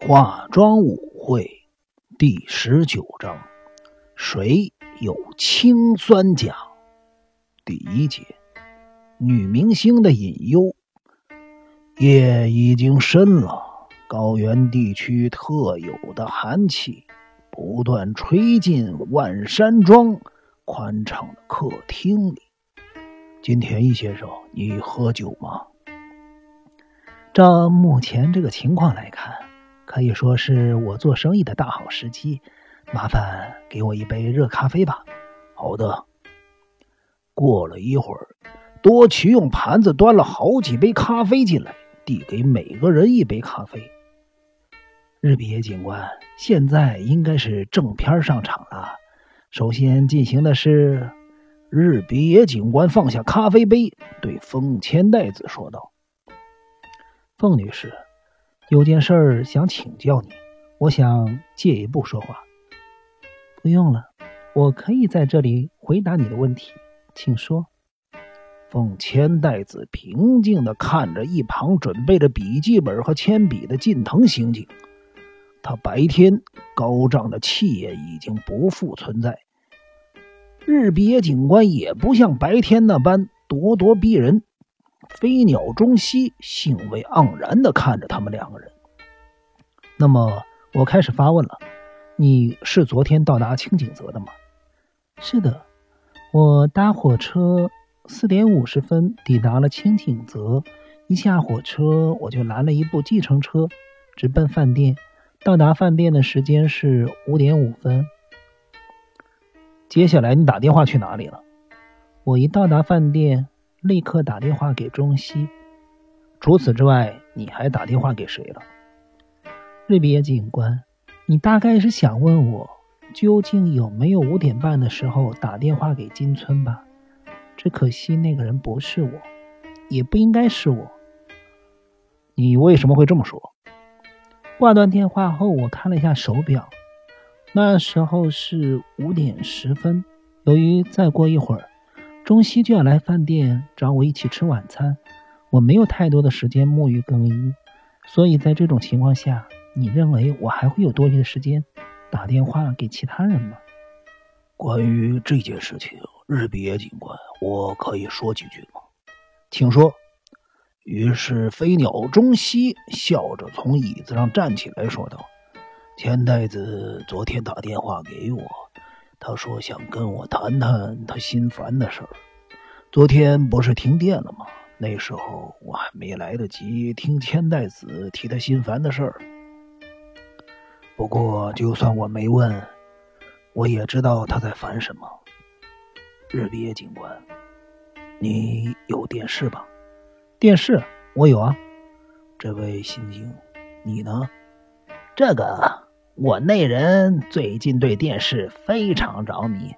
化妆舞会第十九章：谁有氰酸钾？第一节：女明星的隐忧。夜已经深了，高原地区特有的寒气不断吹进万山庄宽敞的客厅里。金田一先生，你喝酒吗？照目前这个情况来看。可以说是我做生意的大好时机，麻烦给我一杯热咖啡吧。好的。过了一会儿，多奇用盘子端了好几杯咖啡进来，递给每个人一杯咖啡。日比野警官，现在应该是正片上场了。首先进行的是，日比野警官放下咖啡杯，对丰千代子说道：“凤女士。”有件事儿想请教你，我想借一步说话。不用了，我可以在这里回答你的问题，请说。奉千代子平静地看着一旁准备着笔记本和铅笔的近藤刑警，他白天高涨的气焰已经不复存在。日比野警官也不像白天那般咄咄逼人。飞鸟中西兴味盎然地看着他们两个人。那么，我开始发问了：你是昨天到达清景泽的吗？是的，我搭火车四点五十分抵达了清景泽。一下火车，我就拦了一部计程车，直奔饭店。到达饭店的时间是五点五分。接下来，你打电话去哪里了？我一到达饭店。立刻打电话给中西。除此之外，你还打电话给谁了？瑞比耶警官，你大概是想问我，究竟有没有五点半的时候打电话给金村吧？只可惜那个人不是我，也不应该是我。你为什么会这么说？挂断电话后，我看了一下手表，那时候是五点十分。由于再过一会儿。中西就要来饭店找我一起吃晚餐，我没有太多的时间沐浴更衣，所以在这种情况下，你认为我还会有多余的时间打电话给其他人吗？关于这件事情，日比野警官，我可以说几句吗？请说。于是飞鸟中西笑着从椅子上站起来说道：“千代子昨天打电话给我。”他说想跟我谈谈他心烦的事儿。昨天不是停电了吗？那时候我还没来得及听千代子提他心烦的事儿。不过就算我没问，我也知道他在烦什么。日比野警官，你有电视吧？电视我有啊。这位刑警，你呢？这个。我那人最近对电视非常着迷，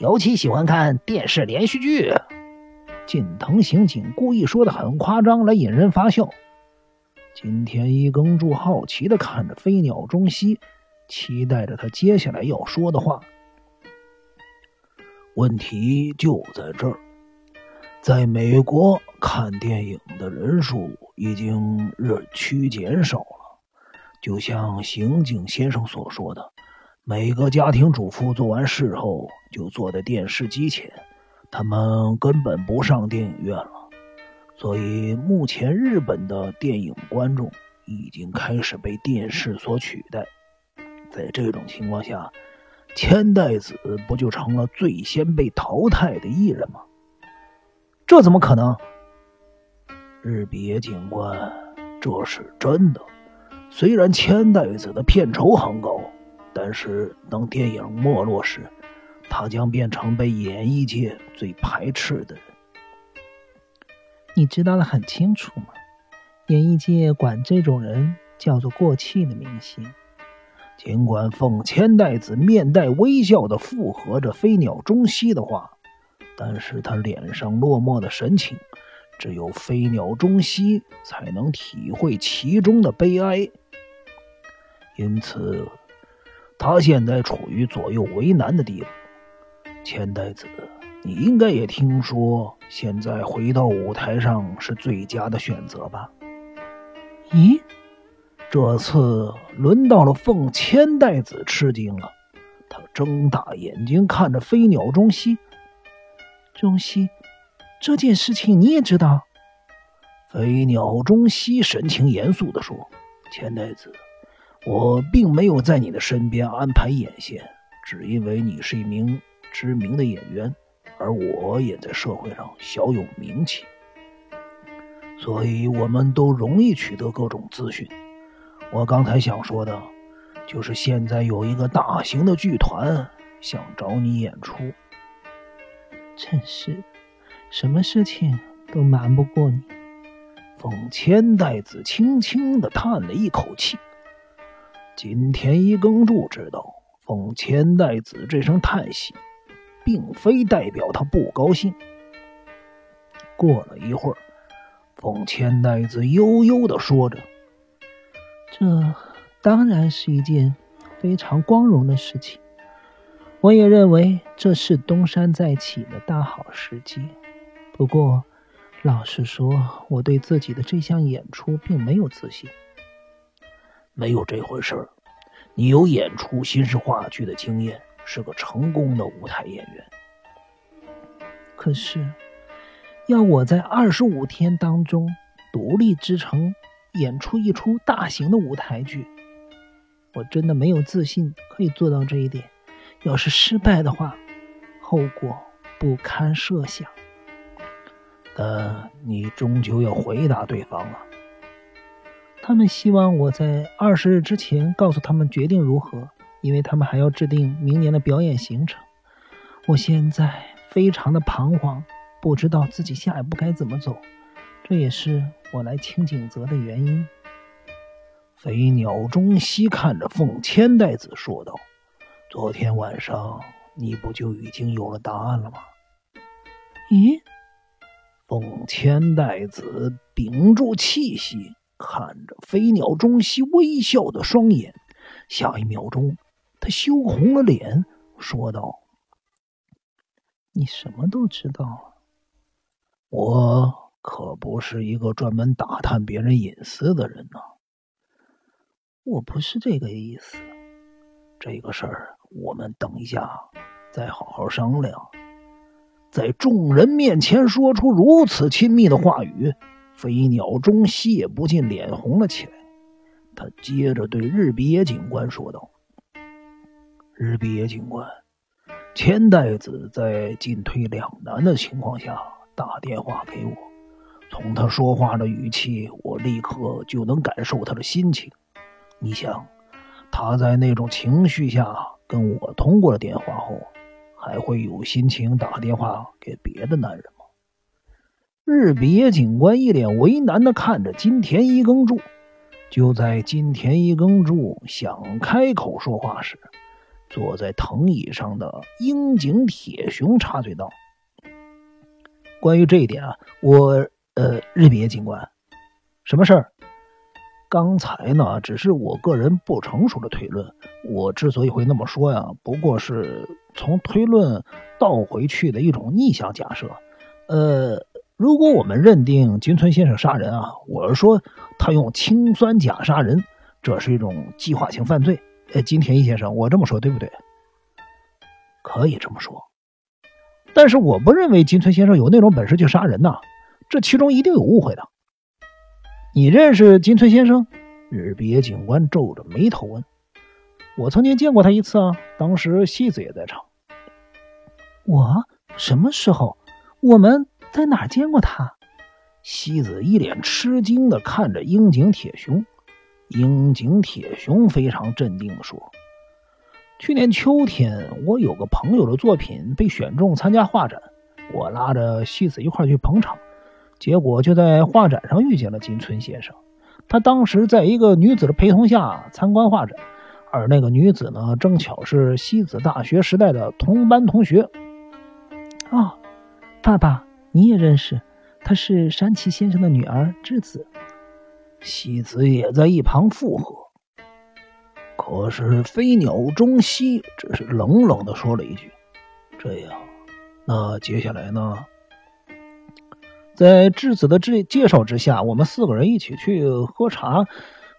尤其喜欢看电视连续剧。近藤刑警故意说的很夸张，来引人发笑。金田一耕助好奇的看着飞鸟中西，期待着他接下来要说的话。问题就在这儿，在美国看电影的人数已经日趋减少了。就像刑警先生所说的，每个家庭主妇做完事后就坐在电视机前，他们根本不上电影院了。所以，目前日本的电影观众已经开始被电视所取代。在这种情况下，千代子不就成了最先被淘汰的艺人吗？这怎么可能？日比野警官，这是真的。虽然千代子的片酬很高，但是当电影没落时，他将变成被演艺界最排斥的人。你知道的很清楚吗？演艺界管这种人叫做过气的明星。尽管凤千代子面带微笑的附和着飞鸟中西的话，但是他脸上落寞的神情，只有飞鸟中西才能体会其中的悲哀。因此，他现在处于左右为难的地步。千代子，你应该也听说，现在回到舞台上是最佳的选择吧？咦，这次轮到了凤千代子吃惊了，他睁大眼睛看着飞鸟中西。中西，这件事情你也知道？飞鸟中西神情严肃地说：“千代子，我并没有在你的身边安排眼线，只因为你是一名知名的演员，而我也在社会上小有名气，所以我们都容易取得各种资讯。我刚才想说的，就是现在有一个大型的剧团想找你演出。真是，什么事情都瞒不过你。”凤千代子轻轻的叹了一口气。金田一耕助知道，凤千代子这声叹息，并非代表他不高兴。过了一会儿，凤千代子悠悠的说着：“这当然是一件非常光荣的事情，我也认为这是东山再起的大好时机。不过……”老实说，我对自己的这项演出并没有自信。没有这回事儿，你有演出新式话剧的经验，是个成功的舞台演员。可是，要我在二十五天当中独立支撑演出一出大型的舞台剧，我真的没有自信可以做到这一点。要是失败的话，后果不堪设想。但你终究要回答对方啊！他们希望我在二十日之前告诉他们决定如何，因为他们还要制定明年的表演行程。我现在非常的彷徨，不知道自己下一步该怎么走，这也是我来清景泽的原因。飞鸟中西看着凤千代子说道：“昨天晚上你不就已经有了答案了吗？”咦？凤千代子屏住气息，看着飞鸟中西微笑的双眼。下一秒钟，他羞红了脸，说道：“你什么都知道了？我可不是一个专门打探别人隐私的人呐。我不是这个意思。这个事儿，我们等一下再好好商量。”在众人面前说出如此亲密的话语，飞鸟中西也不禁脸红了起来。他接着对日比野警官说道：“日比野警官，千代子在进退两难的情况下打电话给我，从他说话的语气，我立刻就能感受他的心情。你想，他在那种情绪下跟我通过了电话后。”还会有心情打电话给别的男人？日比野警官一脸为难的看着金田一耕助。就在金田一耕助想开口说话时，坐在藤椅上的樱井铁雄插嘴道：“关于这一点啊，我……呃，日比野警官，什么事儿？”刚才呢，只是我个人不成熟的推论。我之所以会那么说呀，不过是从推论倒回去的一种逆向假设。呃，如果我们认定金村先生杀人啊，我是说他用氰酸钾杀人，这是一种计划性犯罪。呃，金田一先生，我这么说对不对？可以这么说，但是我不认为金村先生有那种本事去杀人呐，这其中一定有误会的。你认识金村先生？日比野警官皱着眉头问。我曾经见过他一次啊，当时西子也在场。我什么时候？我们在哪儿见过他？西子一脸吃惊的看着樱井铁雄。樱井铁雄非常镇定的说：“去年秋天，我有个朋友的作品被选中参加画展，我拉着西子一块去捧场。”结果就在画展上遇见了金村先生，他当时在一个女子的陪同下参观画展，而那个女子呢，正巧是西子大学时代的同班同学。啊，爸爸，你也认识，她是山崎先生的女儿智子。西子也在一旁附和。可是飞鸟中西只是冷冷的说了一句：“这样，那接下来呢？”在智子的介介绍之下，我们四个人一起去喝茶。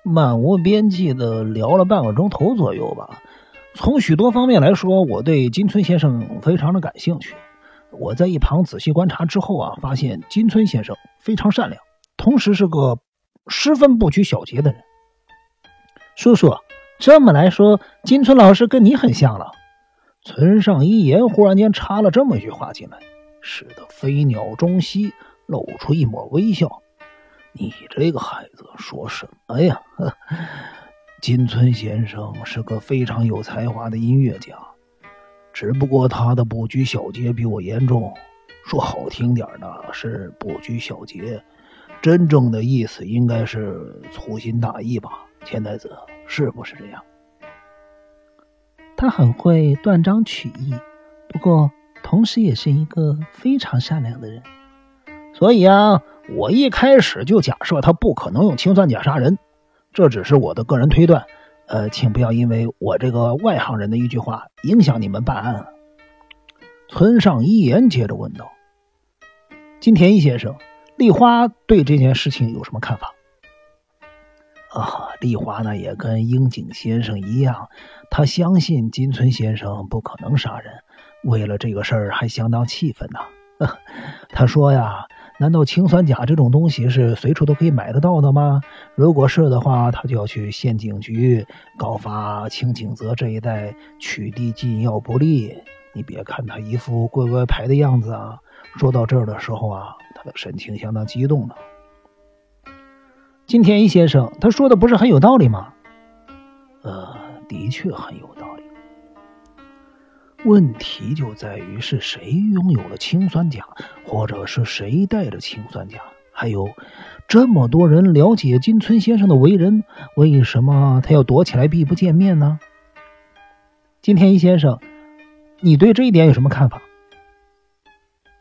漫无边际的聊了半个钟头左右吧。从许多方面来说，我对金村先生非常的感兴趣。我在一旁仔细观察之后啊，发现金村先生非常善良，同时是个十分不拘小节的人。叔叔，这么来说，金村老师跟你很像了。村上一言忽然间插了这么一句话进来，使得飞鸟中西露出一抹微笑。你这个孩子说什么呀？金村先生是个非常有才华的音乐家，只不过他的不拘小节比我严重。说好听点的是不拘小节，真正的意思应该是粗心大意吧？千代子是不是这样？他很会断章取义，不过同时也是一个非常善良的人。所以啊，我一开始就假设他不可能用氰酸钾杀人。这只是我的个人推断，呃，请不要因为我这个外行人的一句话影响你们办案。村上一言接着问道：“金田一先生，丽花对这件事情有什么看法？”啊，丽花呢也跟樱井先生一样，他相信金村先生不可能杀人，为了这个事儿还相当气愤呢。他说呀。难道氰酸钾这种东西是随处都可以买得到的吗？如果是的话，他就要去县警局告发清井泽这一带取缔禁药不力。你别看他一副乖乖牌的样子啊，说到这儿的时候啊，他的神情相当激动了。金田一先生，他说的不是很有道理吗？呃，的确很有道理。问题就在于是谁拥有了氰酸钾，或者是谁带着氰酸钾？还有这么多人了解金村先生的为人，为什么他要躲起来避不见面呢？金田一先生，你对这一点有什么看法？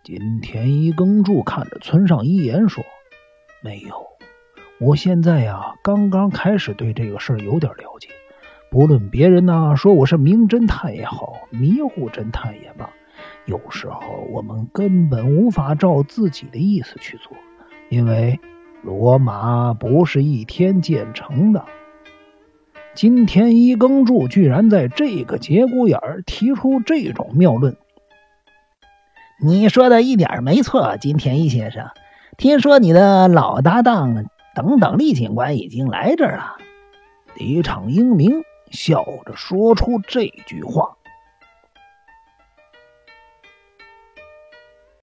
金田一耕助看着村上一言说：“没有，我现在呀，刚刚开始对这个事儿有点了解。”不论别人呢说我是名侦探也好，迷糊侦探也罢，有时候我们根本无法照自己的意思去做，因为罗马不是一天建成的。金田一耕助居然在这个节骨眼儿提出这种谬论，你说的一点没错，金田一先生。听说你的老搭档等等厉警官已经来这儿了，李场英明。笑着说出这句话。